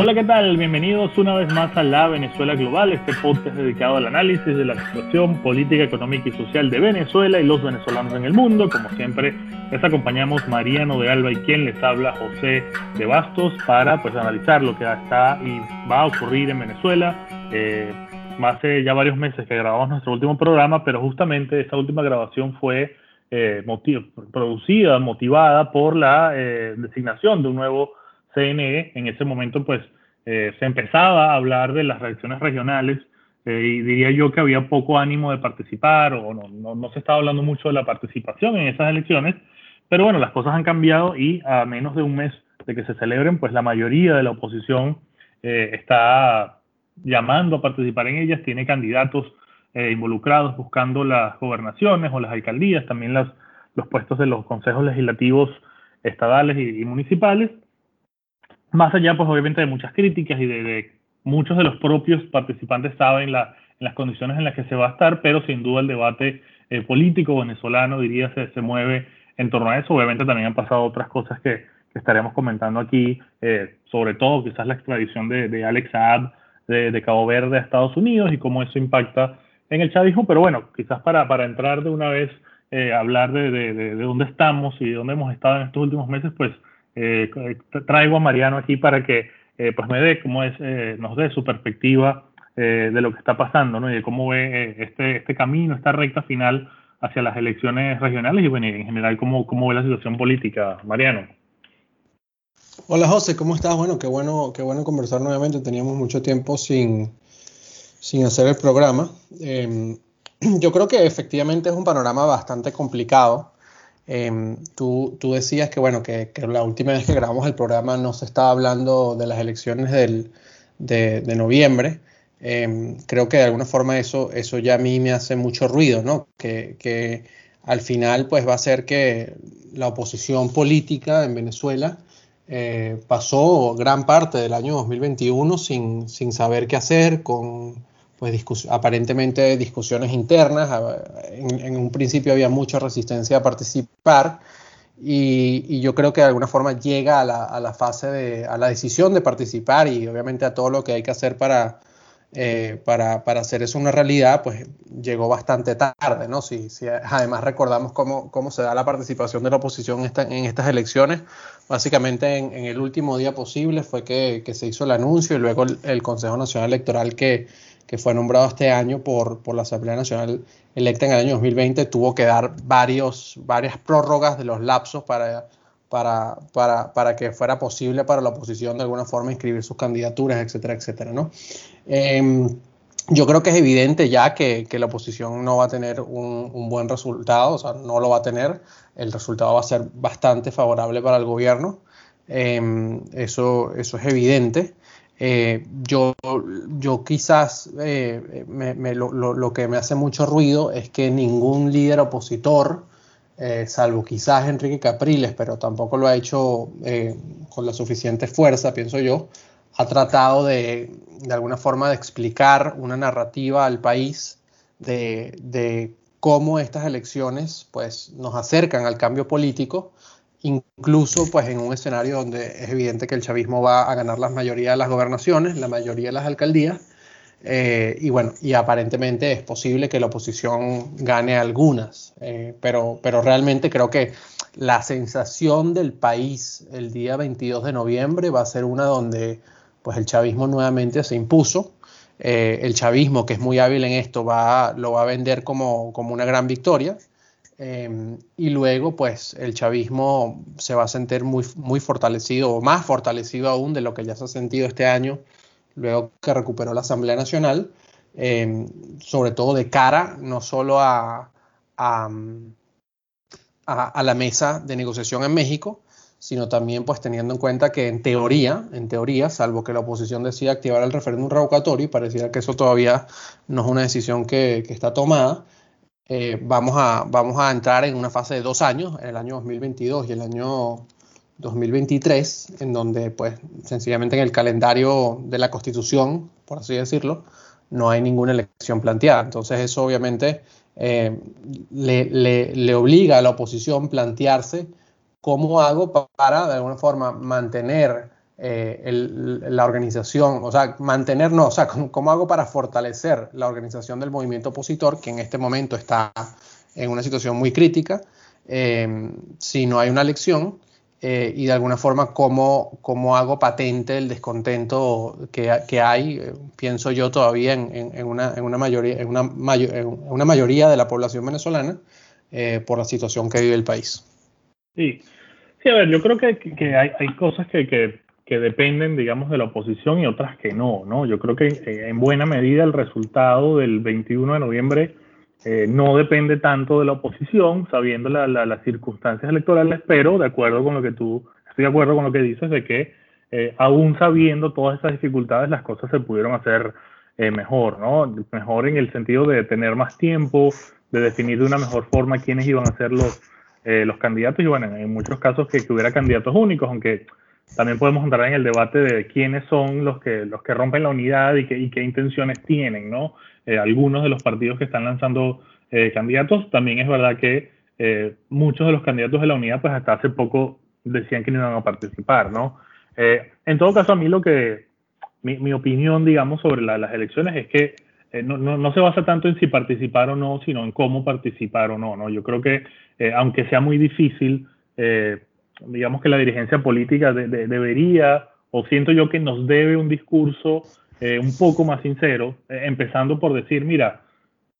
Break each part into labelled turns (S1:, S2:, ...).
S1: Hola, ¿qué tal? Bienvenidos una vez más a La Venezuela Global, este podcast dedicado al análisis de la situación política, económica y social de Venezuela y los venezolanos en el mundo. Como siempre, les acompañamos Mariano de Alba y quien les habla, José de Bastos, para pues analizar lo que está y va a ocurrir en Venezuela. Eh, hace ya varios meses que grabamos nuestro último programa, pero justamente esta última grabación fue eh, producida, motivada por la eh, designación de un nuevo CNE. En ese momento, pues, eh, se empezaba a hablar de las elecciones regionales eh, y diría yo que había poco ánimo de participar o no, no, se estaba hablando mucho de la participación en esas elecciones, pero bueno, las cosas han cambiado y a menos de un mes de que se celebren, pues la mayoría de la oposición está llamando a participar en ellas, tiene candidatos eh, involucrados buscando las gobernaciones o las alcaldías, también las, los puestos de los consejos legislativos estadales y, municipales. Más allá, pues obviamente de muchas críticas y de, muchos de los propios participantes saben la, las condiciones en las que se va a estar, pero sin duda el debate eh, político venezolano, diría, se, se mueve en torno a eso. Obviamente también han pasado otras cosas que, que estaremos comentando aquí, eh, sobre todo quizás la extradición de, de Alex Saab de, Cabo Verde a Estados Unidos y cómo eso impacta en el chavismo, pero bueno, quizás para, para entrar de una vez, eh, hablar de, de, dónde estamos y de dónde hemos estado en estos últimos meses, pues eh, traigo a Mariano aquí para que eh, pues me dé, cómo es, eh, nos dé su perspectiva eh, de lo que está pasando, ¿no? Y de cómo ve este, este camino, esta recta final hacia las elecciones regionales y bueno, en general cómo, cómo ve la situación política, Mariano.
S2: Hola José, ¿cómo estás? Bueno, qué bueno, qué bueno conversar nuevamente. Teníamos mucho tiempo sin, sin hacer el programa. Eh, yo creo que efectivamente es un panorama bastante complicado. Eh, tú, tú, decías que, bueno, que, la última vez que grabamos el programa no se estaba hablando de las elecciones del, de, noviembre. Eh, creo que de alguna forma eso, eso ya a mí me hace mucho ruido, ¿no? Que, que al final pues va a ser que la oposición política en Venezuela eh, pasó gran parte del año 2021 sin, sin saber qué hacer, con pues discus aparentemente discusiones internas. En, en, un principio había mucha resistencia a participar y, y yo creo que de alguna forma llega a la, a la, fase de, a la decisión de participar y obviamente a todo lo que hay que hacer para, eh, para, para, hacer eso una realidad, pues llegó bastante tarde, ¿no? Si, si además recordamos cómo, cómo, se da la participación de la oposición en, esta, en estas elecciones, básicamente en, en, el último día posible fue que, que, se hizo el anuncio y luego el, el Consejo Nacional Electoral que, que fue nombrado este año por, por, la Asamblea Nacional electa en el año 2020, tuvo que dar varios, varias prórrogas de los lapsos para, para, para, para, que fuera posible para la oposición de alguna forma inscribir sus candidaturas, etcétera, etcétera, ¿no? Eh, yo creo que es evidente ya que, que la oposición no va a tener un, un, buen resultado, o sea, no lo va a tener, el resultado va a ser bastante favorable para el gobierno, eh, eso, eso es evidente. Eh, yo, yo quizás eh, lo, que me hace mucho ruido es que ningún líder opositor, eh, salvo quizás Enrique Capriles, pero tampoco lo ha hecho con la suficiente fuerza, pienso yo, ha tratado de, de alguna forma de explicar una narrativa al país de, de cómo estas elecciones pues, nos acercan al cambio político incluso pues en un escenario donde es evidente que el chavismo va a ganar la mayoría de las gobernaciones, la mayoría de las alcaldías, eh, y bueno, y aparentemente es posible que la oposición gane algunas, eh, pero, pero realmente creo que la sensación del país el día 22 de noviembre va a ser una donde pues el chavismo nuevamente se impuso. Eh, el chavismo, que es muy hábil en esto, va, lo va a vender como, como una gran victoria eh, y luego, pues, el chavismo se va a sentir muy, muy fortalecido, o más fortalecido aún de lo que ya se ha sentido este año, luego que recuperó la Asamblea Nacional, eh, sobre todo de cara no solo a, a, a, a, la mesa de negociación en México, sino también pues teniendo en cuenta que en teoría, en teoría, salvo que la oposición decida activar el referéndum revocatorio, y pareciera que eso todavía no es una decisión que, que está tomada, eh, vamos, a, vamos a entrar en una fase de dos años, el año 2022 y el año 2023, en donde pues sencillamente en el calendario de la Constitución, por así decirlo, no hay ninguna elección planteada. Entonces eso obviamente eh, le, le, le, obliga a la oposición plantearse cómo hago para de alguna forma mantener la organización, o sea, mantenernos, o sea, ¿cómo, hago para fortalecer la organización del movimiento opositor, que en este momento está en una situación muy crítica, si no hay una elección? Eh, y de alguna forma cómo, cómo, hago patente el descontento que, que hay, eh, pienso yo todavía en, en, una, en una, mayoría, en una, una, mayoría de la población venezolana eh, por la situación que vive el país.
S1: Sí, sí a ver, yo creo que, que hay, hay, cosas que, que, que, dependen, digamos, de la oposición y otras que no, ¿no? Yo creo que en buena medida el resultado del 21 de noviembre eh, no depende tanto de la oposición, sabiendo las circunstancias electorales, pero de acuerdo con lo que tú, estoy de acuerdo con lo que dices de que eh, aún sabiendo todas esas dificultades, las cosas se pudieron hacer eh, mejor, ¿no? Mejor en el sentido de tener más tiempo, de definir de una mejor forma quiénes iban a ser los, los candidatos y bueno, en muchos casos que, hubiera candidatos únicos, aunque también podemos entrar en el debate de quiénes son los que, los que rompen la unidad y, y qué intenciones tienen, ¿no? Eh, algunos de los partidos que están lanzando eh, candidatos. También es verdad que eh, muchos de los candidatos de la unidad, pues hasta hace poco decían que no iban a participar, ¿no? en todo caso, a mí lo que, mi, opinión, digamos, sobre las elecciones es que no, no, se basa tanto en si participar o no, sino en cómo participar o no, ¿no? Yo creo que, aunque sea muy difícil, digamos que la dirigencia política debería, o siento yo que nos debe un discurso eh, un poco más sincero, eh, empezando por decir, mira,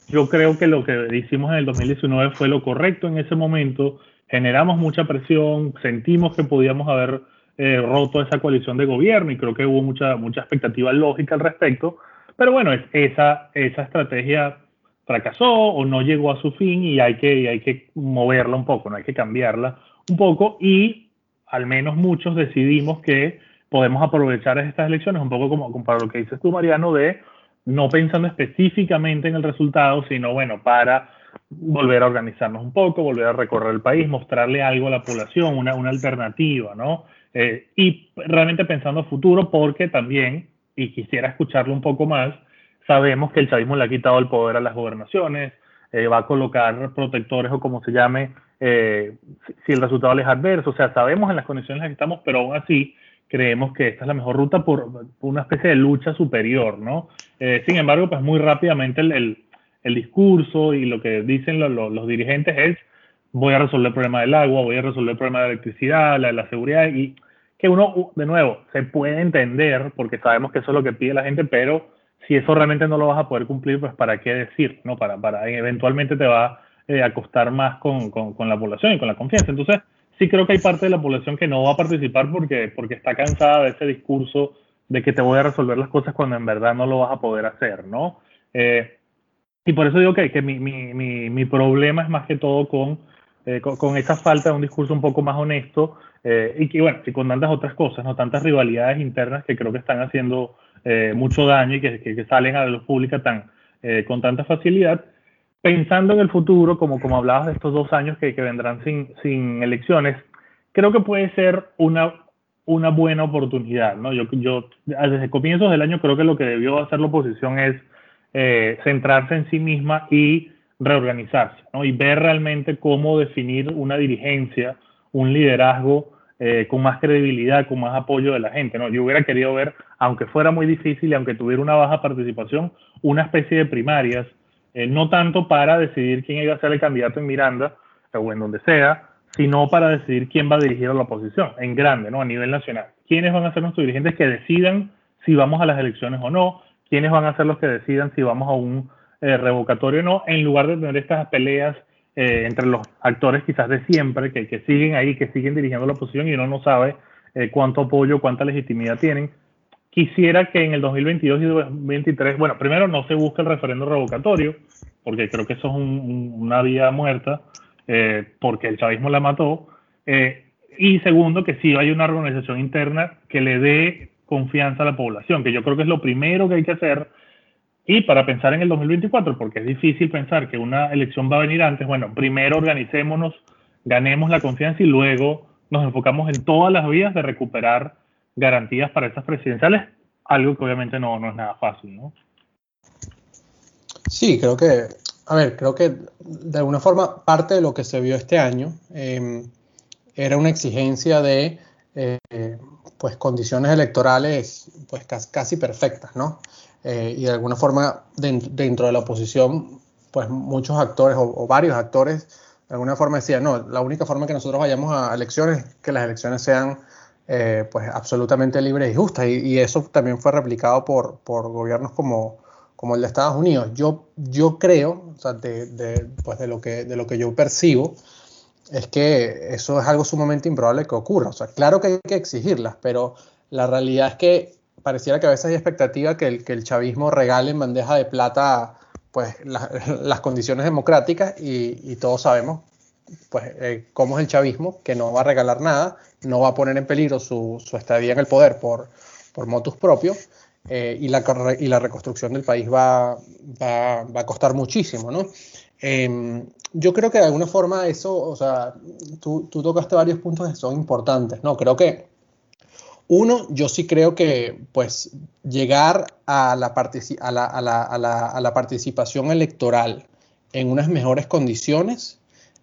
S1: yo creo que lo que hicimos en el 2019 fue lo correcto en ese momento, generamos mucha presión, sentimos que podíamos haber eh, roto esa coalición de gobierno y creo que hubo mucha, mucha expectativa lógica al respecto, pero bueno, esa, esa estrategia fracasó o no llegó a su fin y hay que, hay que moverla un poco, no hay que cambiarla un poco y al menos muchos decidimos que podemos aprovechar estas elecciones un poco como, para lo que dices tú, Mariano, de no pensando específicamente en el resultado, sino bueno, para volver a organizarnos un poco, volver a recorrer el país, mostrarle algo a la población, una, una alternativa, ¿no? Eh, y realmente pensando a futuro, porque también, y quisiera escucharlo un poco más, sabemos que el chavismo le ha quitado el poder a las gobernaciones, eh, va a colocar protectores o como se llame, eh, si el resultado es adverso, o sea, sabemos en las condiciones en las que estamos, pero aún así creemos que esta es la mejor ruta por, una especie de lucha superior, ¿no? Eh, sin embargo, pues muy rápidamente el, el, discurso y lo que dicen los dirigentes es voy a resolver el problema del agua, voy a resolver el problema de la electricidad, la, la seguridad y que uno, de nuevo, se puede entender porque sabemos que eso es lo que pide la gente, pero si eso realmente no lo vas a poder cumplir, pues para qué decir, ¿no? Para, para eventualmente te va eh, a costar más con, con, la población y con la confianza. Entonces, sí creo que hay parte de la población que no va a participar porque, porque está cansada de ese discurso de que te voy a resolver las cosas cuando en verdad no lo vas a poder hacer, ¿no? Eh, y por eso digo que, que mi, mi, mi, mi, problema es más que todo con, eh, con, esa falta de un discurso un poco más honesto eh, y que, bueno, y con tantas otras cosas, ¿no? Tantas rivalidades internas que creo que están haciendo mucho daño y que, que, que, salen a la luz pública tan, con tanta facilidad pensando en el futuro, como, como hablabas de estos dos años que, vendrán sin, sin, elecciones, creo que puede ser una, una buena oportunidad. ¿no? Yo, yo, desde comienzos del año, creo que lo que debió hacer la oposición es eh, centrarse en sí misma y reorganizarse ¿no? y ver realmente cómo definir una dirigencia, un liderazgo eh, con más credibilidad, con más apoyo de la gente. ¿no? Yo hubiera querido ver, aunque fuera muy difícil y aunque tuviera una baja participación, una especie de primarias eh, no tanto para decidir quién iba a ser el candidato en Miranda o en donde sea, sino para decidir quién va a dirigir a la oposición, en grande, ¿no? A nivel nacional. ¿Quiénes van a ser nuestros dirigentes que decidan si vamos a las elecciones o no? ¿Quiénes van a ser los que decidan si vamos a un eh, revocatorio o no? En lugar de tener estas peleas eh, entre los actores quizás de siempre, que, que, siguen ahí, que siguen dirigiendo la oposición y uno no sabe cuánto apoyo, cuánta legitimidad tienen quisiera que en el 2022 y 2023, bueno, primero no se busque el referendo revocatorio, porque creo que eso es una vía muerta, eh, porque el chavismo la mató. Eh, y segundo, que sí hay una organización interna que le dé confianza a la población, que yo creo que es lo primero que hay que hacer. Y para pensar en el 2024, porque es difícil pensar que una elección va a venir antes, bueno, primero organicémonos, ganemos la confianza y luego nos enfocamos en todas las vías de recuperar garantías para estas presidenciales, algo que obviamente no, no es nada fácil, ¿no?
S2: Sí, creo que, a ver, creo que de alguna forma parte de lo que se vio este año em, era una exigencia de eh, pues condiciones electorales pues casi, perfectas, ¿no? Eh, y de alguna forma dentro de la oposición, pues muchos actores o, varios actores de alguna forma decían, no, la única forma que nosotros vayamos a elecciones es que las elecciones sean eh, pues absolutamente libres y justas. Y, eso también fue replicado por, por gobiernos como, como el de Estados Unidos. Yo, yo creo, o sea, de, de, pues de, lo que, de lo que yo percibo, es que eso es algo sumamente improbable que ocurra. O sea, claro que hay que exigirlas, pero la realidad es que pareciera que a veces hay expectativa que el, que el chavismo regale en bandeja de plata pues, las condiciones democráticas y, todos sabemos pues, eh, cómo es el chavismo, que no va a regalar nada, no va a poner en peligro su, su estadía en el poder por, por motus propios. Eh, y, la, y la reconstrucción del país va, va, va a costar muchísimo, ¿no? Em, yo creo que de alguna forma eso, o sea, tú, tú, tocaste varios puntos que son importantes, ¿no? Creo que, uno, yo sí creo que, pues, llegar a la, a la, a la, a la, a la participación electoral en unas mejores condiciones,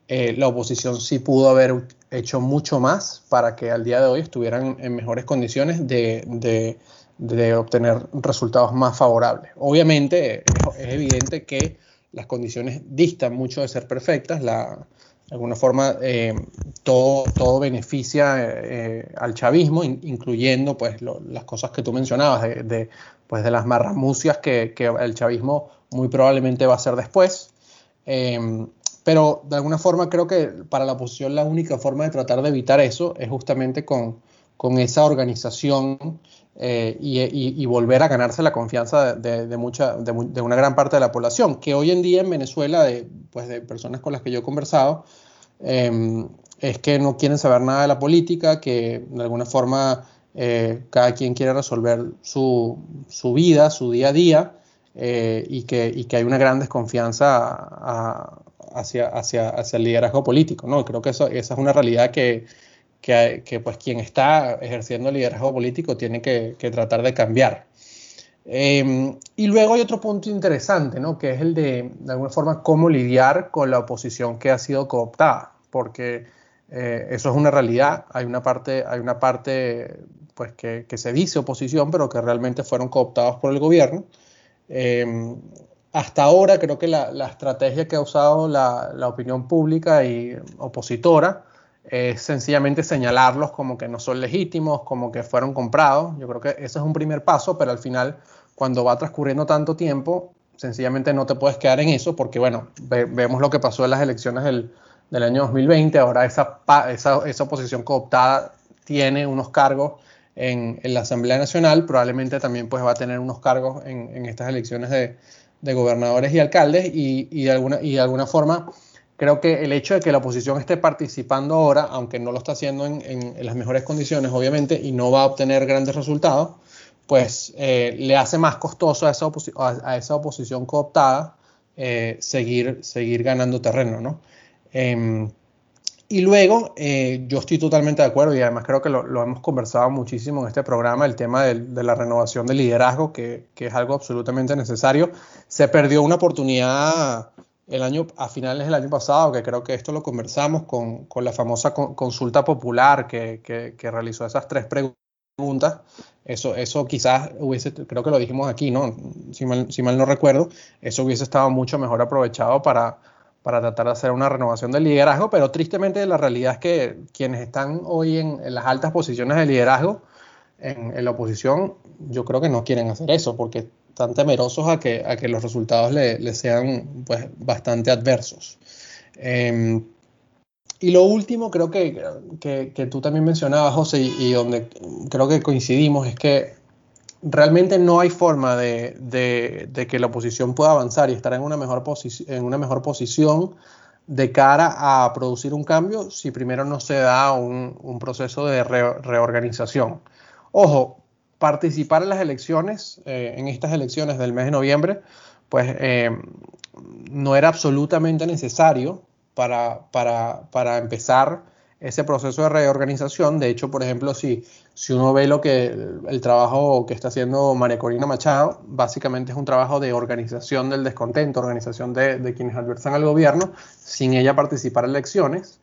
S2: eh, la oposición sí pudo haber hecho mucho más para que al día de hoy estuvieran en mejores condiciones de, de, obtener resultados más favorables. Obviamente, es evidente que las condiciones distan mucho de ser perfectas, la, de alguna forma eh, todo, todo beneficia eh, al chavismo, incluyendo pues las cosas que tú mencionabas, de, pues, de las marramucias que, que, el chavismo muy probablemente va a hacer después. Eh, pero de alguna forma creo que para la oposición la única forma de tratar de evitar eso es justamente con, con esa organización eh, y, volver a ganarse la confianza de, mucha, de, una gran parte de la población, que hoy en día en Venezuela, de, pues de personas con las que yo he conversado, em, es que no quieren saber nada de la política, que de alguna forma eh, cada quien quiere resolver su, su, vida, su día a día, eh, y, que, y, que, hay una gran desconfianza hacia, hacia, hacia, el liderazgo político. ¿no? Creo que eso, esa es una realidad que que, pues quien está ejerciendo el liderazgo político tiene que, tratar de cambiar. Em, y luego hay otro punto interesante, ¿no? que es el de, de alguna forma, cómo lidiar con la oposición que ha sido cooptada, porque eh, eso es una realidad. Hay una parte, hay una parte pues, que, se dice oposición, pero que realmente fueron cooptados por el gobierno. Em, hasta ahora creo que la, estrategia que ha usado la, la opinión pública y opositora es sencillamente señalarlos como que no son legítimos, como que fueron comprados. Yo creo que ese es un primer paso, pero al final, cuando va transcurriendo tanto tiempo, sencillamente no te puedes quedar en eso, porque bueno, vemos lo que pasó en las elecciones del, del año 2020, ahora esa, esa, esa, oposición cooptada tiene unos cargos en, en, la Asamblea Nacional, probablemente también pues va a tener unos cargos en, en estas elecciones de, de, gobernadores y alcaldes, y, y, de alguna, y de alguna forma creo que el hecho de que la oposición esté participando ahora, aunque no lo está haciendo en, las mejores condiciones, obviamente, y no va a obtener grandes resultados, pues eh, le hace más costoso a esa, a, esa oposición cooptada eh, seguir, seguir ganando terreno, ¿no? Em, y luego, eh, yo estoy totalmente de acuerdo y además creo que lo, hemos conversado muchísimo en este programa, el tema de, la renovación del liderazgo, que, es algo absolutamente necesario. Se perdió una oportunidad el año, a finales del año pasado, que creo que esto lo conversamos con, con la famosa consulta popular que, que, realizó esas tres preguntas. Eso, eso quizás hubiese, creo que lo dijimos aquí, ¿no? Si mal no recuerdo, eso hubiese estado mucho mejor aprovechado para, para tratar de hacer una renovación del liderazgo, pero tristemente la realidad es que quienes están hoy en, las altas posiciones de liderazgo, en, la oposición, yo creo que no quieren hacer eso, porque están temerosos a que, a que los resultados le, sean pues, bastante adversos. Em, y lo último, creo que, que, tú también mencionabas, José, y, donde creo que coincidimos, es que realmente no hay forma de, que la oposición pueda avanzar y estar en una mejor, en una mejor posición de cara a producir un cambio si primero no se da un, proceso de reorganización. Ojo, participar en las elecciones, eh, en estas elecciones del mes de noviembre, pues eh, no era absolutamente necesario para, para, empezar ese proceso de reorganización. De hecho, por ejemplo, si, si uno ve lo que el, trabajo que está haciendo María Corina Machado, básicamente es un trabajo de organización del descontento, organización de, de quienes adversan al gobierno, sin ella participar en elecciones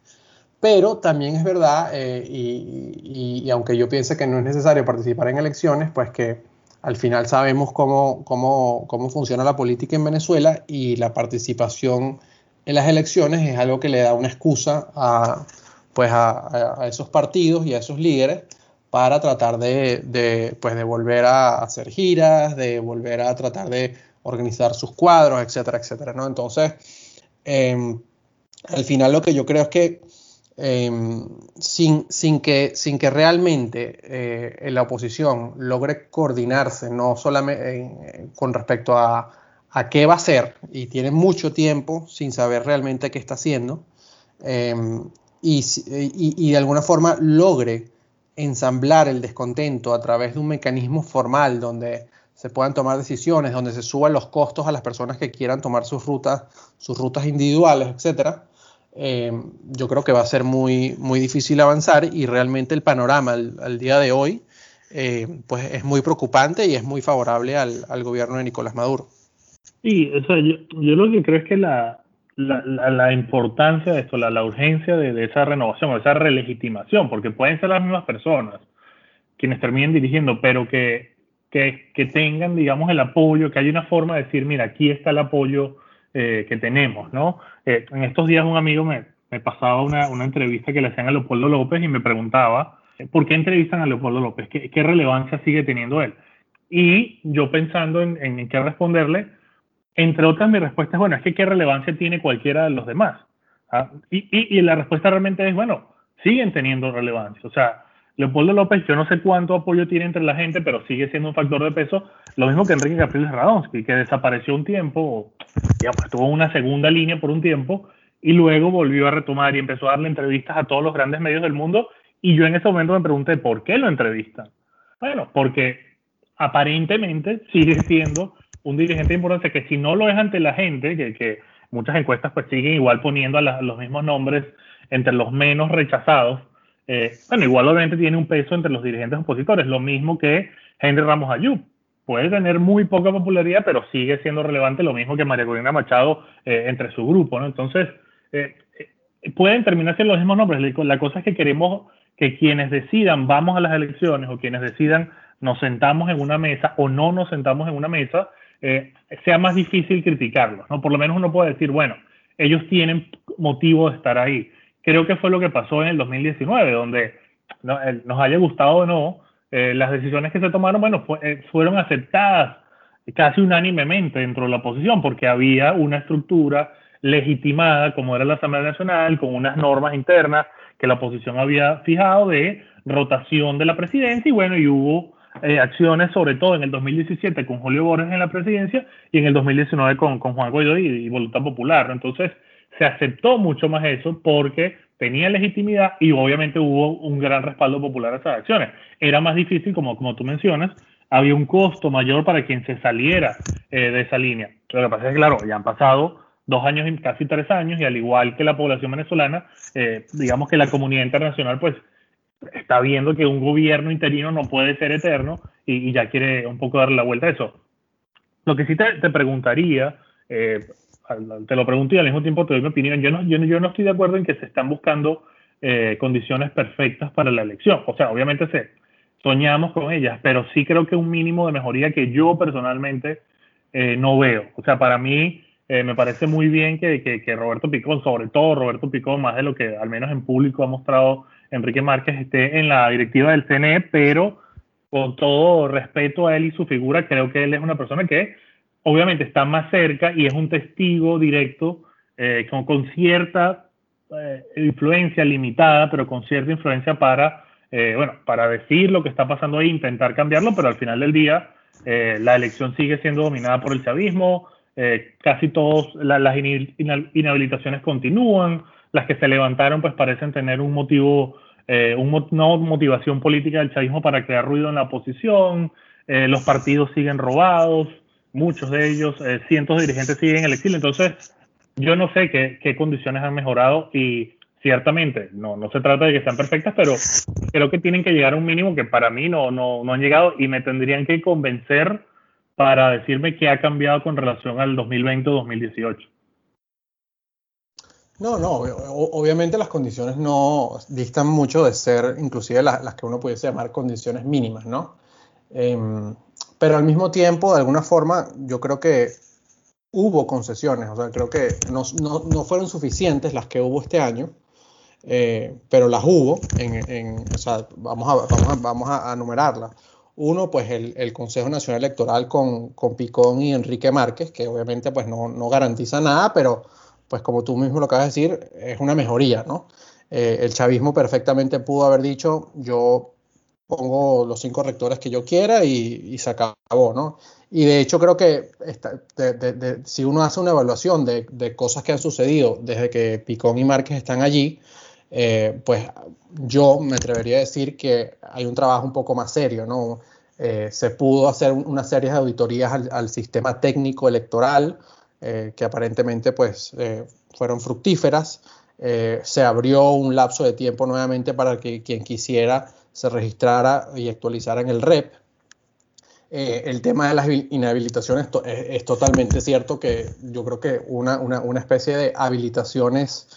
S2: Pero también es verdad, eh, y, aunque yo piense que no es necesario participar en elecciones, pues que al final sabemos cómo, cómo, cómo funciona la política en Venezuela y la participación en las elecciones es algo que le da una excusa a, pues a, esos partidos y a esos líderes para tratar de, pues de volver a hacer giras, de volver a tratar de organizar sus cuadros, etcétera, etcétera, ¿no? Entonces, em, al final lo que yo creo es que em, sin, sin, que, sin que realmente eh, la oposición logre coordinarse, no solamente con respecto a, qué va a hacer, y tiene mucho tiempo sin saber realmente qué está haciendo, em, y, y, de alguna forma logre ensamblar el descontento a través de un mecanismo formal donde se puedan tomar decisiones, donde se suban los costos a las personas que quieran tomar sus rutas, sus rutas individuales, etcétera, eh, yo creo que va a ser muy, muy difícil avanzar y realmente el panorama al, día de hoy eh, pues es muy preocupante y es muy favorable al, al gobierno de Nicolás Maduro.
S1: Sí, o sea, yo, yo, lo que creo es que la, la, la, importancia de esto, la, la urgencia de, de, esa renovación o esa relegitimación, porque pueden ser las mismas personas quienes terminen dirigiendo, pero que, que, que tengan, digamos, el apoyo, que haya una forma de decir, mira, aquí está el apoyo eh, que tenemos, ¿no? Eh, en estos días un amigo me, me pasaba una, una, entrevista que le hacían a Leopoldo López y me preguntaba, ¿por qué entrevistan a Leopoldo López? ¿Qué, qué relevancia sigue teniendo él? Y yo pensando en, en qué responderle, entre otras, mi respuesta es, bueno, es que qué relevancia tiene cualquiera de los demás. ¿Ah? Y, y, la respuesta realmente es, bueno, siguen teniendo relevancia. O sea, Leopoldo López, yo no sé cuánto apoyo tiene entre la gente, pero sigue siendo un factor de peso. Lo mismo que Enrique Capriles Radonsky, que desapareció un tiempo, digamos, estuvo en una segunda línea por un tiempo y luego volvió a retomar y empezó a darle entrevistas a todos los grandes medios del mundo. Y yo en ese momento me pregunté, ¿por qué lo entrevistan? Bueno, porque aparentemente sigue siendo un dirigente importante que si no lo es ante la gente, que, muchas encuestas pues siguen igual poniendo a, los mismos nombres entre los menos rechazados, eh, bueno, igual obviamente tiene un peso entre los dirigentes opositores, lo mismo que Henry Ramos Ayub. Puede tener muy poca popularidad, pero sigue siendo relevante lo mismo que María Corina Machado eh, entre su grupo, ¿no? Entonces, eh, pueden terminar siendo los mismos nombres. La cosa es que queremos que quienes decidan vamos a las elecciones o quienes decidan nos sentamos en una mesa o no nos sentamos en una mesa, eh, sea más difícil criticarlos, ¿no? Por lo menos uno puede decir, bueno, ellos tienen motivo de estar ahí. Creo que fue lo que pasó en el 2019, donde no, nos haya gustado o no, eh, las decisiones que se tomaron, bueno, eh, fueron aceptadas casi unánimemente dentro de la oposición, porque había una estructura legitimada, como era la Asamblea Nacional, con unas normas internas que la oposición había fijado de rotación de la presidencia, y bueno, y hubo eh, acciones, sobre todo en el 2017 con Julio Borges en la presidencia y en el 2019 con, con Juan Guaidó y, Voluntad Popular. Entonces, se aceptó mucho más eso porque tenía legitimidad y obviamente hubo un gran respaldo popular a esas acciones. Era más difícil, como, como tú mencionas, había un costo mayor para quien se saliera eh, de esa línea. Lo que pasa es que, claro, ya han pasado dos años y casi tres años y al igual que la población venezolana, eh, digamos que la comunidad internacional pues está viendo que un gobierno interino no puede ser eterno y, ya quiere un poco darle la vuelta a eso. Lo que sí te, te preguntaría, eh, te lo pregunto y al mismo tiempo te doy mi opinión, yo no, yo, yo no estoy de acuerdo en que se están buscando eh, condiciones perfectas para la elección. O sea, obviamente se, soñamos con ellas, pero sí creo que un mínimo de mejoría que yo personalmente eh, no veo. O sea, para mí me parece muy bien que, que, que Roberto Picón, sobre todo Roberto Picón, más de lo que al menos en público ha mostrado Enrique Márquez esté en la directiva del CNE, pero con todo respeto a él y su figura, creo que él es una persona que obviamente está más cerca y es un testigo directo eh, con, cierta eh, influencia limitada, pero con cierta influencia para, eh, bueno, para decir lo que está pasando ahí, intentar cambiarlo, pero al final del día la elección sigue siendo dominada por el chavismo, casi todas las inhabilitaciones continúan, las que se levantaron pues parecen tener un motivo, eh, una motivación política del chavismo para crear ruido en la oposición, eh, los partidos siguen robados, muchos de ellos, eh, cientos de dirigentes siguen en el exilio, entonces yo no sé qué, qué condiciones han mejorado y ciertamente no, no se trata de que sean perfectas, pero creo que tienen que llegar a un mínimo que para mí no, no, no han llegado y me tendrían que convencer para decirme qué ha cambiado con relación al 2020 o 2018.
S2: No, no, obviamente las condiciones no distan mucho de ser inclusive las, que uno pudiese llamar condiciones mínimas, ¿no? Em, pero al mismo tiempo, de alguna forma, yo creo que hubo concesiones, o sea, creo que no, no, fueron suficientes las que hubo este año, eh, pero las hubo, en, o sea, vamos a, vamos a, vamos a numerarlas. Uno, pues el, el, Consejo Nacional Electoral con, con, Picón y Enrique Márquez, que obviamente pues no, no, garantiza nada, pero pues como tú mismo lo acabas de decir, es una mejoría, ¿no? Eh, el chavismo perfectamente pudo haber dicho, yo pongo los cinco rectores que yo quiera y, se acabó, ¿no? Y de hecho creo que si uno hace una evaluación de, de, cosas que han sucedido desde que Picón y Márquez están allí, eh, pues yo me atrevería a decir que hay un trabajo un poco más serio, ¿no? Eh, se pudo hacer una serie de auditorías al, sistema técnico electoral, eh, que aparentemente pues fueron fructíferas. se abrió un lapso de tiempo nuevamente para que quien quisiera se registrara y actualizara en el REP. el tema de las inhabilitaciones es, totalmente cierto que yo creo que una, una, una especie de habilitaciones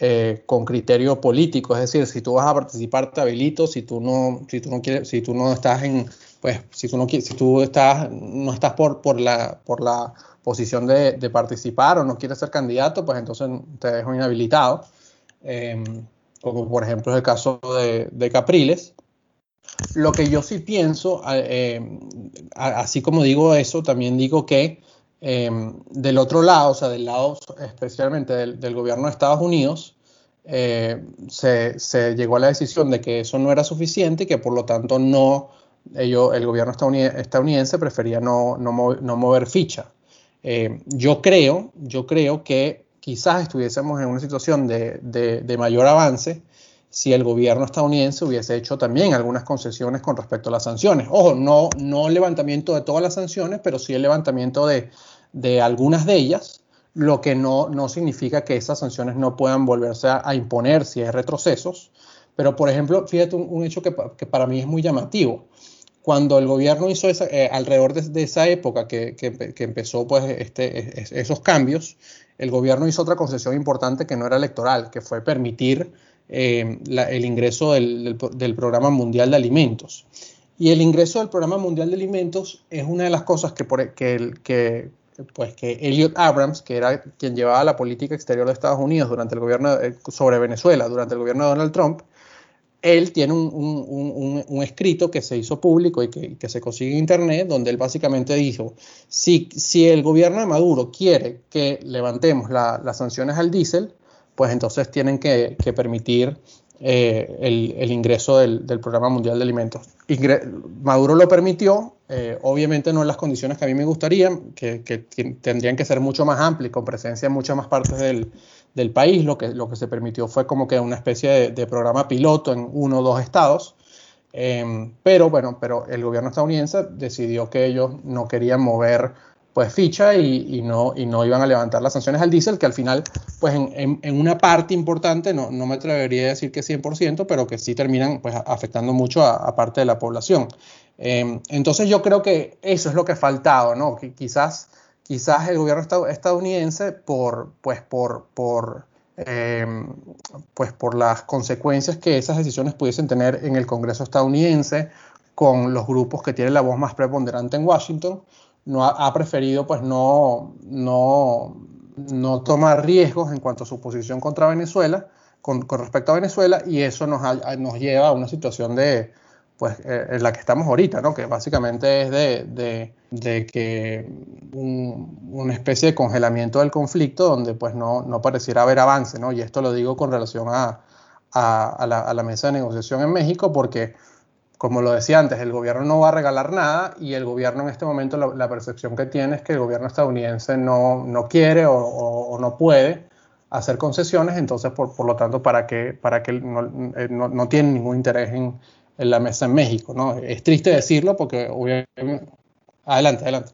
S2: eh, con criterio político, es decir, si tú vas a participar te habilito, si tú no, si tú no quieres, si tú no estás en, pues, si tú no si tú estás, no estás por, por la, por la posición de, participar o no quieres ser candidato, pues entonces te dejo inhabilitado. Em, como por ejemplo es el caso de, Capriles. Lo que yo sí pienso, em, así como digo eso, también digo que Em, del otro lado, o sea, del lado especialmente del, gobierno de Estados Unidos, eh, se, llegó a la decisión de que eso no era suficiente y que por lo tanto no, ellos, el gobierno estadounidense, prefería no, no, mover, ficha. Eh, yo creo, yo creo que quizás estuviésemos en una situación de, de, mayor avance si el gobierno estadounidense hubiese hecho también algunas concesiones con respecto a las sanciones. Ojo, no, no levantamiento de todas las sanciones, pero sí el levantamiento de, de algunas de ellas, lo que no, no significa que esas sanciones no puedan volverse a, imponer si hay retrocesos. Pero, por ejemplo, fíjate un, hecho que, para mí es muy llamativo. Cuando el gobierno hizo esa, eh, alrededor de, esa época que, que, empezó pues, este, esos cambios, el gobierno hizo otra concesión importante que no era electoral, que fue permitir eh, el ingreso del, del, Programa Mundial de Alimentos. Y el ingreso del Programa Mundial de Alimentos es una de las cosas que, por, que, que, pues que Elliot Abrams, que era quien llevaba la política exterior de Estados Unidos durante el gobierno sobre Venezuela, durante el gobierno de Donald Trump, él tiene un, escrito que se hizo público y que, se consigue en Internet, donde él básicamente dijo, si, si el gobierno de Maduro quiere que levantemos las sanciones al diésel, pues entonces tienen que, permitir eh, el, ingreso del, del, Programa Mundial de Alimentos. Maduro lo permitió, eh, obviamente no en las condiciones que a mí me gustarían, que, tendrían que ser mucho más amplias, con presencia en muchas más partes del, país. Lo que, lo que se permitió fue como que una especie de, programa piloto en uno o dos estados. Em, pero bueno, pero el gobierno estadounidense decidió que ellos no querían mover pues ficha y, no, y no iban a levantar las sanciones al diésel, que al final, pues en, una parte importante, no, no, me atrevería a decir que 100%, pero que sí terminan pues afectando mucho a, parte de la población. Em, entonces yo creo que eso es lo que ha faltado, ¿no? Que quizás, quizás el gobierno estadounidense, por, pues por, por, em, pues por las consecuencias que esas decisiones pudiesen tener en el Congreso estadounidense, con los grupos que tienen la voz más preponderante en Washington, no ha, preferido pues no, no, no, tomar riesgos en cuanto a su posición contra Venezuela, con, respecto a Venezuela, y eso nos, nos lleva a una situación de, pues, eh, en la que estamos ahorita, ¿no? que básicamente es de, de, que una especie de congelamiento del conflicto donde pues, no, no pareciera haber avance, ¿no? y esto lo digo con relación a, a, la, a la mesa de negociación en México, porque como lo decía antes, el gobierno no va a regalar nada y el gobierno en este momento la, percepción que tiene es que el gobierno estadounidense no, no quiere o, no puede hacer concesiones, entonces por, por lo tanto para que, para que no, eh, no, no tiene ningún interés en, en, la mesa en México. ¿no? Es triste decirlo porque obviamente... Adelante, adelante.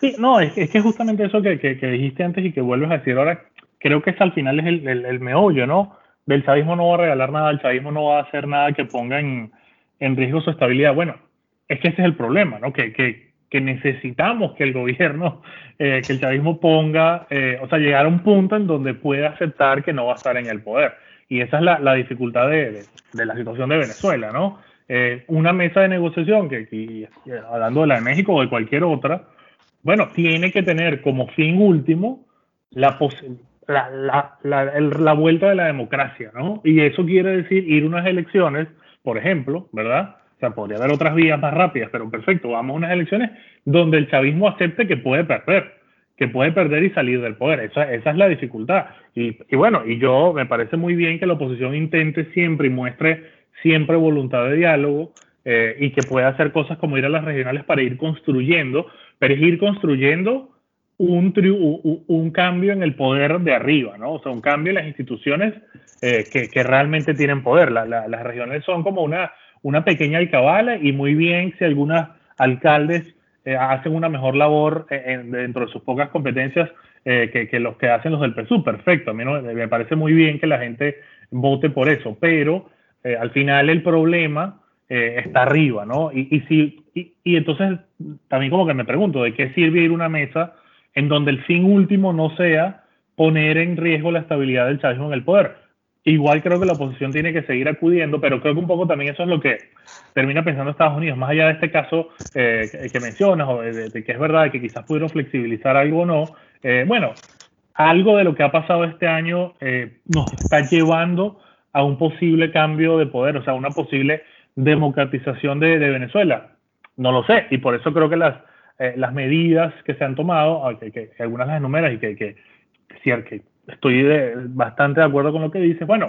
S1: Sí, no, es, es que justamente eso que, que, dijiste antes y que vuelves a decir ahora, creo que es al final es el, el, el meollo, ¿no? Del chavismo no va a regalar nada, el chavismo no va a hacer nada que ponga en, en riesgo su estabilidad. Bueno, es que ese es el problema, ¿no? Que, que que necesitamos que el gobierno, eh, que el chavismo ponga, eh, o sea, llegar a un punto en donde pueda aceptar que no va a estar en el poder. Y esa es la, dificultad de, la situación de Venezuela, ¿no? Eh, una mesa de negociación, que, hablando de la de México o de cualquier otra, bueno, tiene que tener como fin último la, la, la, vuelta de la democracia, ¿no? Y eso quiere decir ir a unas elecciones, por ejemplo, ¿verdad? O sea, podría haber otras vías más rápidas, pero perfecto, vamos a unas elecciones donde el chavismo acepte que puede perder, que puede perder y salir del poder. Esa, esa es la dificultad. Y, bueno, y yo me parece muy bien que la oposición intente siempre y muestre siempre voluntad de diálogo eh, y que pueda hacer cosas como ir a las regionales para ir construyendo, pero es ir construyendo un, un cambio en el poder de arriba, ¿no? O sea, un cambio en las instituciones eh, que, que, realmente tienen poder. las regionales son como una una pequeña alcabala y muy bien si algunos alcaldes eh, hacen una mejor labor eh, dentro de sus pocas competencias eh, que, los que hacen los del PSU. Perfecto, a mí me parece muy bien que la gente vote por eso, pero al final el problema está arriba, ¿no? Y, y, si, y, entonces también como que me pregunto, ¿de qué sirve ir a una mesa en donde el fin último no sea poner en riesgo la estabilidad del chavismo en el poder? Igual creo que la oposición tiene que seguir acudiendo, pero creo que un poco también eso es lo que termina pensando Estados Unidos, más allá de este caso eh, que, mencionas, o de, que es verdad que quizás pudieron flexibilizar algo o no. Eh, bueno, algo de lo que ha pasado este año eh, nos está llevando a un posible cambio de poder, o sea, una posible democratización de, Venezuela. No lo sé, y por eso creo que las, las medidas que se han tomado, que, algunas las enumeras y que, que, que estoy bastante de acuerdo con lo que dice. Bueno,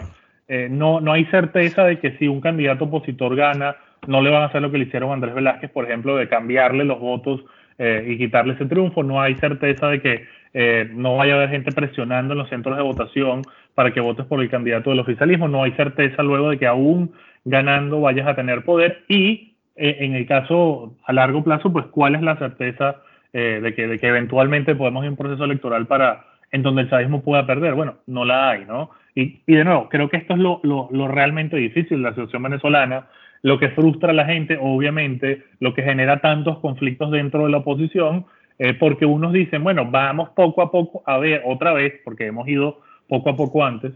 S1: eh, no, no hay certeza de que si un candidato opositor gana, no le van a hacer lo que le hicieron a Andrés Velázquez, por ejemplo, de cambiarle los votos eh, y quitarle ese triunfo. No hay certeza de que eh, no vaya a haber gente presionando en los centros de votación para que votes por el candidato del oficialismo. No hay certeza luego de que aún ganando vayas a tener poder. Y en el caso a largo plazo, pues, ¿cuál es la certeza de, que, de que eventualmente podemos ir a un proceso electoral para en donde el chavismo pueda perder. Bueno, no la hay, ¿no? Y, y de nuevo, creo que esto es lo, lo, lo, realmente difícil la situación venezolana, lo que frustra a la gente, obviamente, lo que genera tantos conflictos dentro de la oposición, eh, porque unos dicen, bueno, vamos poco a poco a ver otra vez, porque hemos ido poco a poco antes,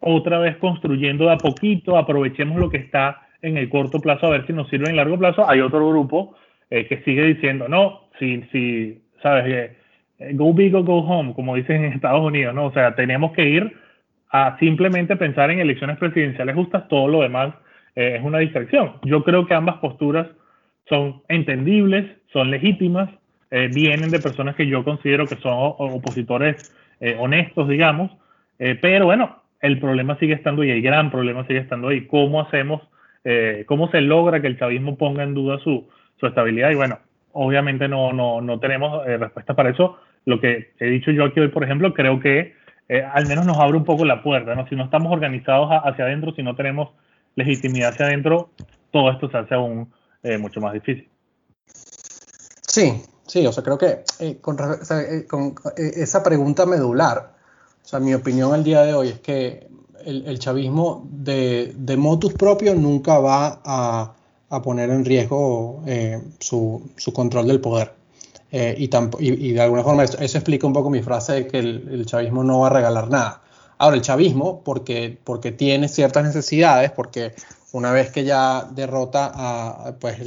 S1: otra vez construyendo de a poquito, aprovechemos lo que está en el corto plazo a ver si nos sirve en largo plazo. Hay otro grupo eh, que sigue diciendo, no, si, si sabes, eh, go big or go home, como dicen en Estados Unidos, ¿no? O sea, tenemos que ir a simplemente pensar en elecciones presidenciales justas, todo lo demás eh, es una distracción. Yo creo que ambas posturas son entendibles, son legítimas, eh, vienen de personas que yo considero que son opositores honestos, digamos, pero bueno, el problema sigue estando ahí, el gran problema sigue estando ahí. ¿Cómo hacemos, cómo se logra que el chavismo ponga en duda su, su estabilidad? Y bueno, obviamente no, no, no tenemos respuesta para eso lo que he dicho yo aquí hoy, por ejemplo, creo que eh, al menos nos abre un poco la puerta, ¿no? Si no estamos organizados hacia adentro, si no tenemos legitimidad hacia adentro, todo esto se hace aún eh, mucho más difícil.
S2: Sí, sí, o sea, creo que eh, con, esa pregunta medular, o sea, mi opinión al día de hoy es que el, chavismo de, de, motus propio nunca va a, a poner en riesgo su, su control del poder. Eh, y, de alguna forma eso, explica un poco mi frase de que el, chavismo no va a regalar nada. Ahora, el chavismo, porque, porque tiene ciertas necesidades, porque una vez que ya derrota a, pues,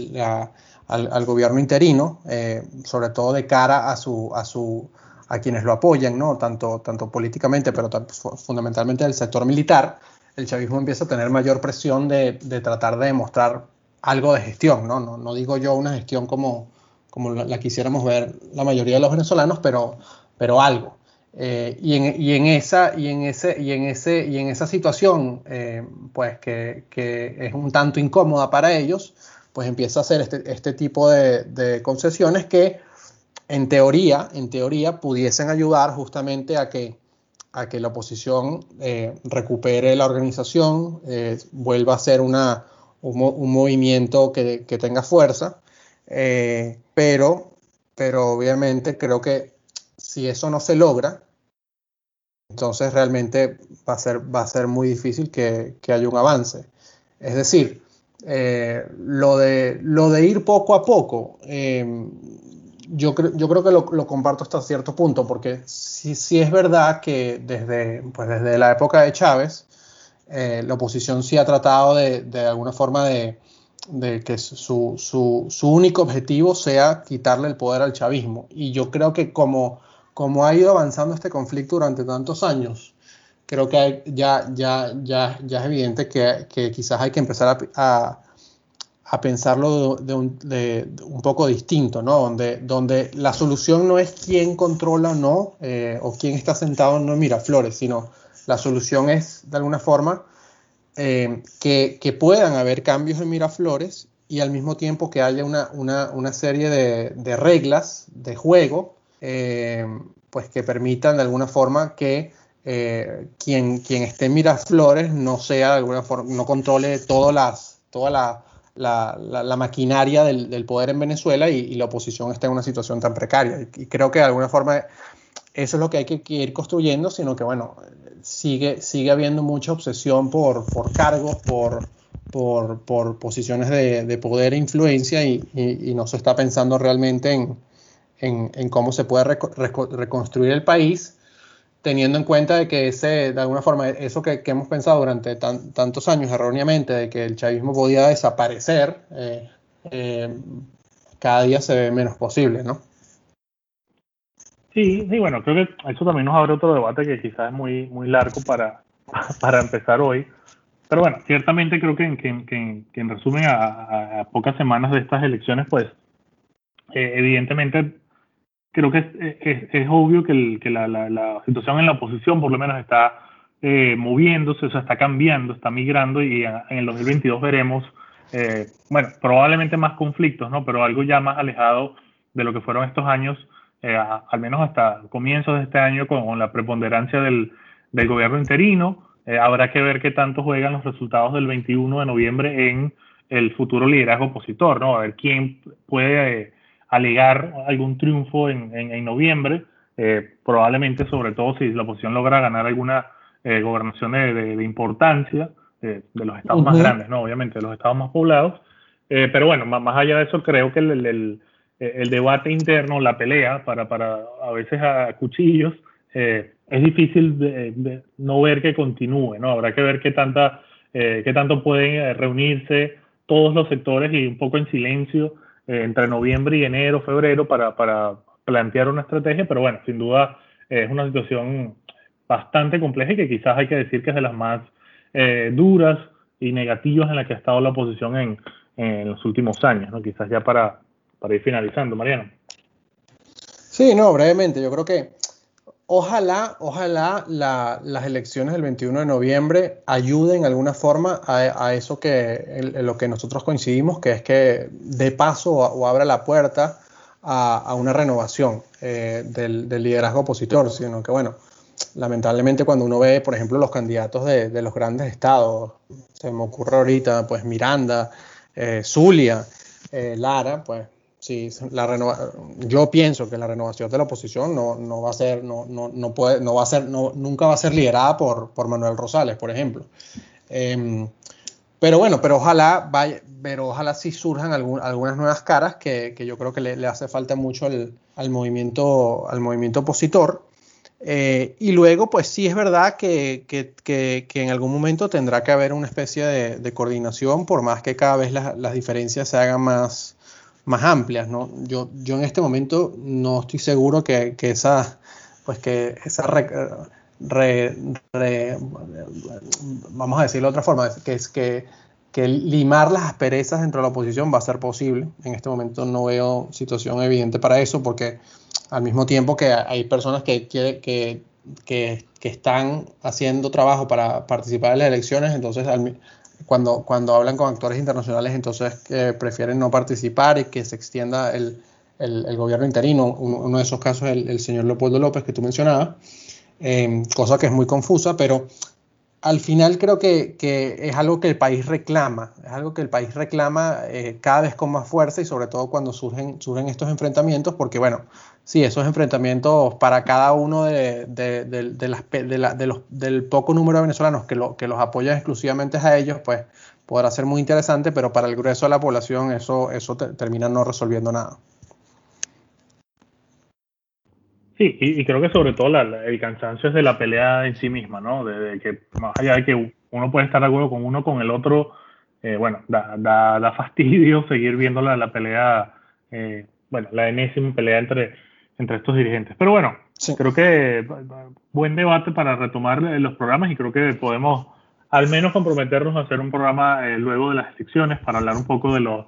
S2: al, gobierno interino, eh, sobre todo de cara a, su, a, su, a quienes lo apoyan, ¿no? tanto, tanto políticamente, pero fundamentalmente del sector militar, el chavismo empieza a tener mayor presión de, de tratar de demostrar algo de gestión, ¿no? No, no digo yo una gestión como, como la, quisiéramos ver la mayoría de los venezolanos, pero, pero algo. Eh, y, en, y, en, esa, y, en ese, y, en ese, y en esa situación, eh, pues que, es un tanto incómoda para ellos, pues empieza a hacer este, este tipo de, concesiones que en teoría, en teoría pudiesen ayudar justamente a que, a que la oposición eh, recupere la organización, vuelva a ser una, un, un movimiento que, que, tenga fuerza. Pero, pero obviamente creo que si eso no se logra, entonces realmente va a ser, va a ser muy difícil que, haya un avance. Es decir, eh, lo, de, lo de ir poco a poco, em, yo, yo creo que lo, lo, comparto hasta cierto punto, porque sí, sí es verdad que desde, pues desde la época de Chávez, eh, la oposición sí ha tratado de, de alguna forma de, de que su, su, su, único objetivo sea quitarle el poder al chavismo. Y yo creo que como, como ha ido avanzando este conflicto durante tantos años, creo que ya, ya, ya, ya es evidente que, que quizás hay que empezar a, a, pensarlo de, un, de, un, poco distinto, ¿no? Donde, donde la solución no es quién controla o no, eh, o quién está sentado en Miraflores, sino la solución es, de alguna forma, eh, que, que, puedan haber cambios en Miraflores y al mismo tiempo que haya una, una, una serie de, de, reglas de juego eh, pues que permitan de alguna forma que eh, quien, quien esté en Miraflores no sea de alguna forma, no controle todas las, toda la, la, la, maquinaria del, del, poder en Venezuela y, la oposición esté en una situación tan precaria. Y, creo que de alguna forma eso es lo que hay que, que, ir construyendo, sino que bueno, sigue, sigue habiendo mucha obsesión por, por cargos, por, por, por posiciones de, de, poder e influencia y, y, no se está pensando realmente en, en, en cómo se puede reco reco reconstruir el país teniendo en cuenta de que ese, de alguna forma, eso que, que hemos pensado durante tan, tantos años erróneamente, de que el chavismo podía desaparecer, eh, eh, cada día se ve menos posible, ¿no?
S1: Sí, sí, bueno, creo que eso también nos abre otro debate que quizás es muy, muy largo para, para empezar hoy. Pero bueno, ciertamente creo que, que, que, que en resumen, a, a, pocas semanas de estas elecciones, pues eh, evidentemente creo que es, es, obvio que, el, que la, la, situación en la oposición por lo menos está eh, moviéndose, o sea, está cambiando, está migrando y en el 2022 veremos, eh, bueno, probablemente más conflictos, ¿no? Pero algo ya más alejado de lo que fueron estos años, eh, al menos hasta comienzos de este año con, con la preponderancia del, del gobierno interino. Eh, habrá que ver qué tanto juegan los resultados del 21 de noviembre en el futuro liderazgo opositor, ¿no? A ver quién puede eh, alegar algún triunfo en, en, en noviembre, eh, probablemente sobre todo si la oposición logra ganar alguna eh, gobernación de, de, de importancia eh, de los estados uh -huh. más grandes, no obviamente de los estados más poblados, eh, pero bueno, más, más, allá de eso creo que el, el, el, el, debate interno, la pelea para, para a veces a cuchillos, es difícil de, de, no ver que continúe, ¿no? Habrá que ver qué, tanta, qué tanto pueden reunirse todos los sectores y un poco en silencio eh, entre noviembre y enero, febrero, para, para plantear una estrategia, pero bueno, sin duda eh, es una situación bastante compleja y que quizás hay que decir que es de las más eh, duras y negativas en las que ha estado la oposición en, en los últimos años, ¿no? Quizás ya para, para ir finalizando, Mariano.
S2: Sí, no, brevemente, yo creo que ojalá, ojalá la, las elecciones del 21 de noviembre ayuden de alguna forma a, eso que lo que nosotros coincidimos, que es que de paso o, abra la puerta a, una renovación eh, del, liderazgo opositor, sino que bueno, lamentablemente cuando uno ve, por ejemplo, los candidatos de, de los grandes estados, se me ocurre ahorita, pues Miranda, eh, Zulia, eh, Lara, pues Sí, la renova yo pienso que la renovación de la oposición no, no va a ser, no, no, no, puede, no va a ser, no, nunca va a ser liderada por, por Manuel Rosales, por ejemplo. Eh, pero bueno, pero ojalá vaya, pero ojalá sí surjan algún, algunas nuevas caras que, que, yo creo que le, le hace falta mucho al, al, movimiento, al movimiento opositor. Eh, y luego, pues sí es verdad que, que, que, en algún momento tendrá que haber una especie de, de coordinación, por más que cada vez las, las diferencias se hagan más, más amplias, ¿no? Yo, yo en este momento no estoy seguro que, que esa, pues que esa re, re, vamos a decirlo de otra forma, que es que, que limar las asperezas dentro de la oposición va a ser posible. En este momento no veo situación evidente para eso, porque al mismo tiempo que hay personas que, que, que, que están haciendo trabajo para participar en las elecciones, entonces al, cuando, cuando hablan con actores internacionales, entonces eh, prefieren no participar y que se extienda el, el, gobierno interino. Uno, uno, de esos casos es el, el, señor Leopoldo López que tú mencionabas, eh, cosa que es muy confusa, pero al final creo que, que, es algo que el país reclama, es algo que el país reclama eh, cada vez con más fuerza y sobre todo cuando surgen, surgen estos enfrentamientos, porque bueno, sí, esos enfrentamientos para cada uno de, de, de, de las, la, los, del poco número de venezolanos que, lo, que los apoyan exclusivamente a ellos, pues podrá ser muy interesante, pero para el grueso de la población eso, eso te, termina no resolviendo nada.
S1: Sí, y, creo que sobre todo el cansancio es de la pelea en sí misma, ¿no? De, que más allá de que uno puede estar de acuerdo con uno con el otro, eh, bueno, da, da, da, fastidio seguir viendo la, la pelea, eh, bueno, la enésima pelea entre, entre estos dirigentes. Pero bueno, creo que buen debate para retomar los programas y creo que podemos al menos comprometernos a hacer un programa eh, luego de las elecciones para hablar un poco de los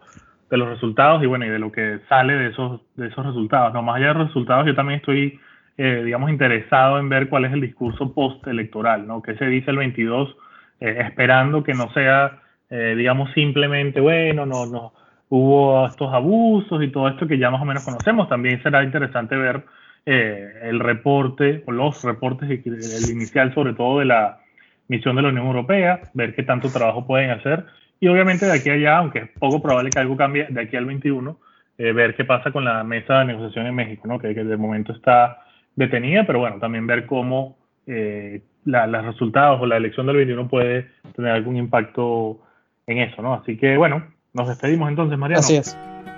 S1: de los resultados y bueno, y de lo que sale de esos, de esos resultados. No, más allá de los resultados, yo también estoy, eh, digamos, interesado en ver cuál es el discurso postelectoral, ¿no? ¿Qué se dice el 22? Eh, esperando que no sea, eh, digamos, simplemente, bueno, no, no, hubo estos abusos y todo esto que ya más o menos conocemos. También será interesante ver el reporte, o los reportes, el inicial sobre todo de la misión de la Unión Europea, ver qué tanto trabajo pueden hacer y obviamente de aquí a allá, aunque es poco probable que algo cambie de aquí al 21, eh, ver qué pasa con la mesa de negociación en México, ¿no? que, de momento está detenida, pero bueno, también ver cómo eh, los resultados o la elección del 21 puede tener algún impacto en eso, ¿no? Así que bueno, nos despedimos entonces, Mariano.
S2: Así es.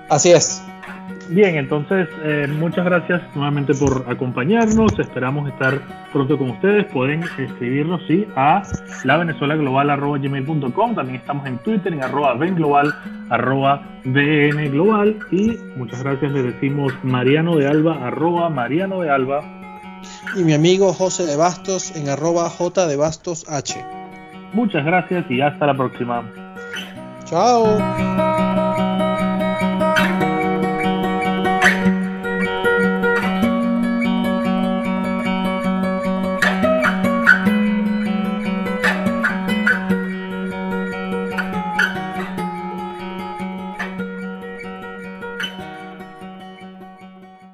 S2: Así es.
S1: Bien, entonces eh, muchas gracias nuevamente por acompañarnos. Esperamos estar pronto con ustedes. Pueden escribirnos sí, a la Venezuela Global gmail.com. También estamos en Twitter en arroba venglobal arroba global. Y muchas gracias le decimos Mariano de Alba arroba Mariano de Alba.
S2: Y mi amigo José de Bastos en arroba J de Bastos H.
S1: Muchas gracias y hasta la próxima.
S2: Chao.